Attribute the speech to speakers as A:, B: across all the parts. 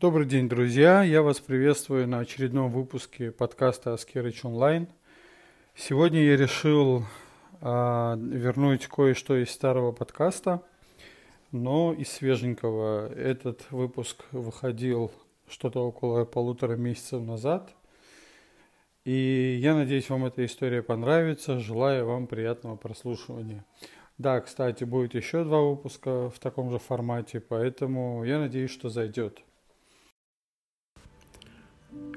A: Добрый день, друзья! Я вас приветствую на очередном выпуске подкаста Аскерыч онлайн. Сегодня я решил а, вернуть кое-что из старого подкаста, но из свеженького. Этот выпуск выходил что-то около полутора месяцев назад. И я надеюсь, вам эта история понравится. Желаю вам приятного прослушивания. Да, кстати, будет еще два выпуска в таком же формате, поэтому я надеюсь, что зайдет.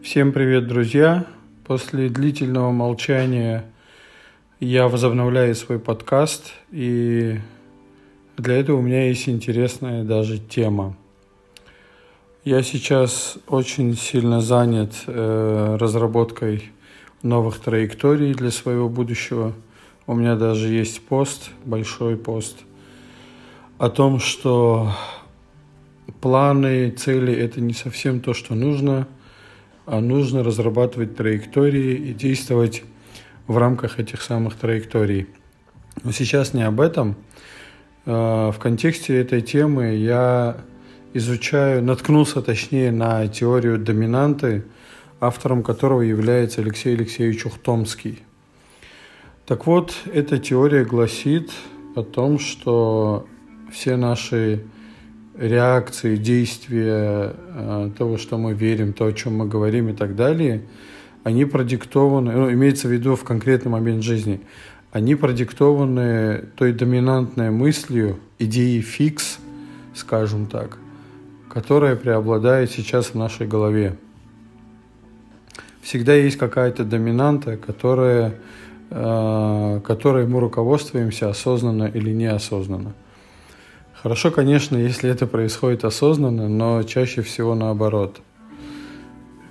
A: Всем привет, друзья! После длительного молчания я возобновляю свой подкаст, и для этого у меня есть интересная даже тема. Я сейчас очень сильно занят э, разработкой новых траекторий для своего будущего. У меня даже есть пост, большой пост, о том, что планы, цели – это не совсем то, что нужно – нужно разрабатывать траектории и действовать в рамках этих самых траекторий. Но сейчас не об этом. А, в контексте этой темы я изучаю, наткнулся точнее на теорию доминанты, автором которого является Алексей Алексеевич Ухтомский. Так вот, эта теория гласит о том, что все наши реакции, действия э, того, что мы верим, то, о чем мы говорим и так далее, они продиктованы, ну, имеется в виду в конкретный момент жизни, они продиктованы той доминантной мыслью, идеей фикс, скажем так, которая преобладает сейчас в нашей голове. Всегда есть какая-то доминанта, которая, э, которой мы руководствуемся осознанно или неосознанно. Хорошо, конечно, если это происходит осознанно, но чаще всего наоборот.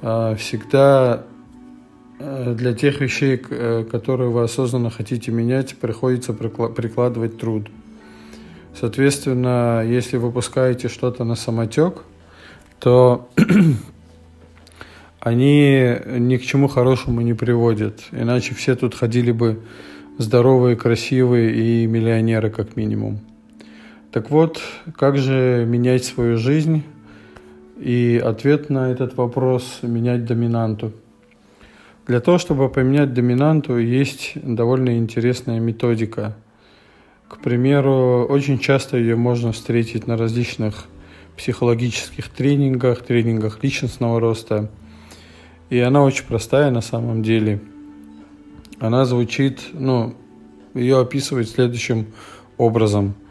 A: А, всегда э, для тех вещей, э, которые вы осознанно хотите менять, приходится прикладывать труд. Соответственно, если вы пускаете что-то на самотек, то они ни к чему хорошему не приводят. Иначе все тут ходили бы здоровые, красивые и миллионеры как минимум. Так вот, как же менять свою жизнь? И ответ на этот вопрос – менять доминанту. Для того, чтобы поменять доминанту, есть довольно интересная методика. К примеру, очень часто ее можно встретить на различных психологических тренингах, тренингах личностного роста. И она очень простая на самом деле. Она звучит, ну, ее описывает следующим образом –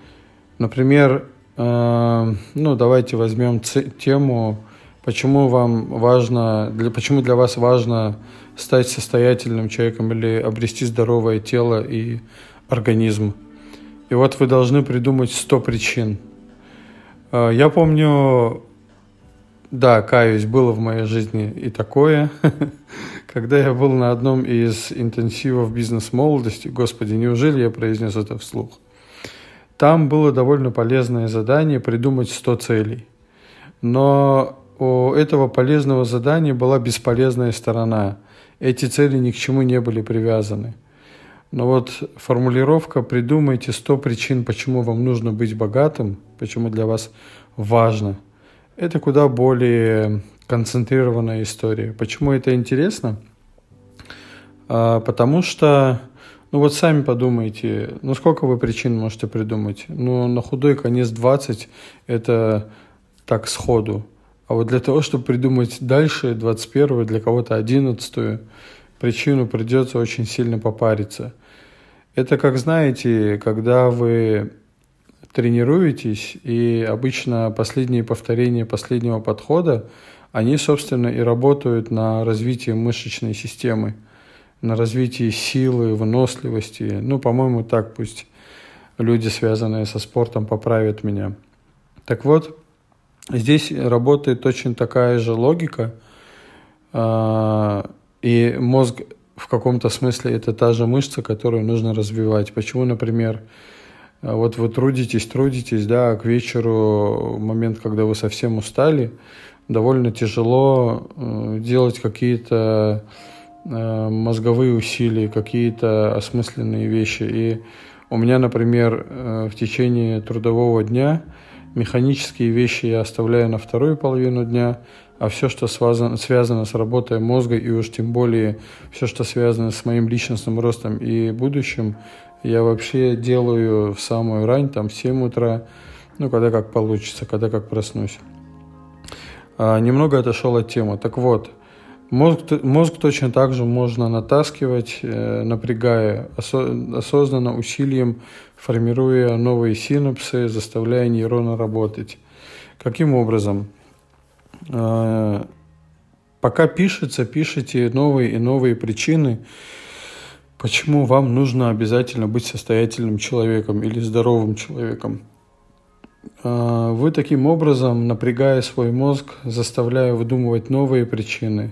A: Например, э, ну давайте возьмем тему, почему вам важно, для, почему для вас важно стать состоятельным человеком или обрести здоровое тело и организм. И вот вы должны придумать 100 причин. Э, я помню, да, каюсь, было в моей жизни и такое. Когда я был на одном из интенсивов бизнес-молодости, господи, неужели я произнес это вслух? Там было довольно полезное задание придумать 100 целей. Но у этого полезного задания была бесполезная сторона. Эти цели ни к чему не были привязаны. Но вот формулировка «придумайте 100 причин, почему вам нужно быть богатым, почему для вас важно» – это куда более концентрированная история. Почему это интересно? А, потому что ну вот сами подумайте, ну сколько вы причин можете придумать? Ну на худой конец 20 это так сходу. А вот для того, чтобы придумать дальше 21 для кого-то 11 причину придется очень сильно попариться. Это как знаете, когда вы тренируетесь, и обычно последние повторения последнего подхода, они, собственно, и работают на развитие мышечной системы на развитие силы, выносливости. Ну, по-моему, так пусть люди, связанные со спортом, поправят меня. Так вот, здесь работает очень такая же логика, а, и мозг в каком-то смысле это та же мышца, которую нужно развивать. Почему, например, вот вы трудитесь, трудитесь, да, а к вечеру, момент, когда вы совсем устали, довольно тяжело э, делать какие-то мозговые усилия, какие-то осмысленные вещи. И у меня, например, э, в течение трудового дня Механические вещи я оставляю на вторую половину дня, а все, что связано, связано с работой мозга и уж тем более все, что связано с моим личностным ростом и будущим, я вообще делаю в самую рань, там, в 7 утра, ну, когда как получится, когда как проснусь. А, немного отошел от темы. Так вот, мозг, мозг точно так же можно натаскивать, э, напрягая, осо, осознанно, усилием, формируя новые синапсы, заставляя нейроны работать. Каким образом? А, пока пишется, пишите новые и новые причины, почему вам нужно обязательно быть состоятельным человеком или здоровым человеком. А, вы таким образом, напрягая свой мозг, заставляя выдумывать новые причины,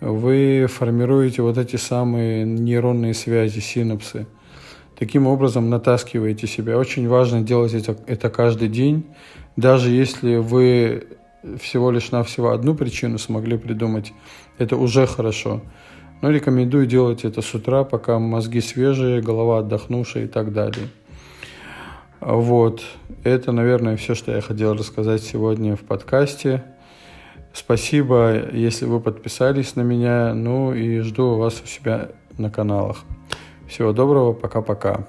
A: вы формируете вот эти самые нейронные связи, синапсы. Таким образом натаскиваете себя. Очень важно делать это, это каждый день, даже если вы всего лишь навсего одну причину смогли придумать, это уже хорошо. Но рекомендую делать это с утра, пока мозги свежие, голова отдохнувшая и так далее. Вот. Это, наверное, все, что я хотел рассказать сегодня в подкасте. Спасибо, если вы подписались на меня. Ну и жду вас у себя на каналах. Всего доброго, пока-пока.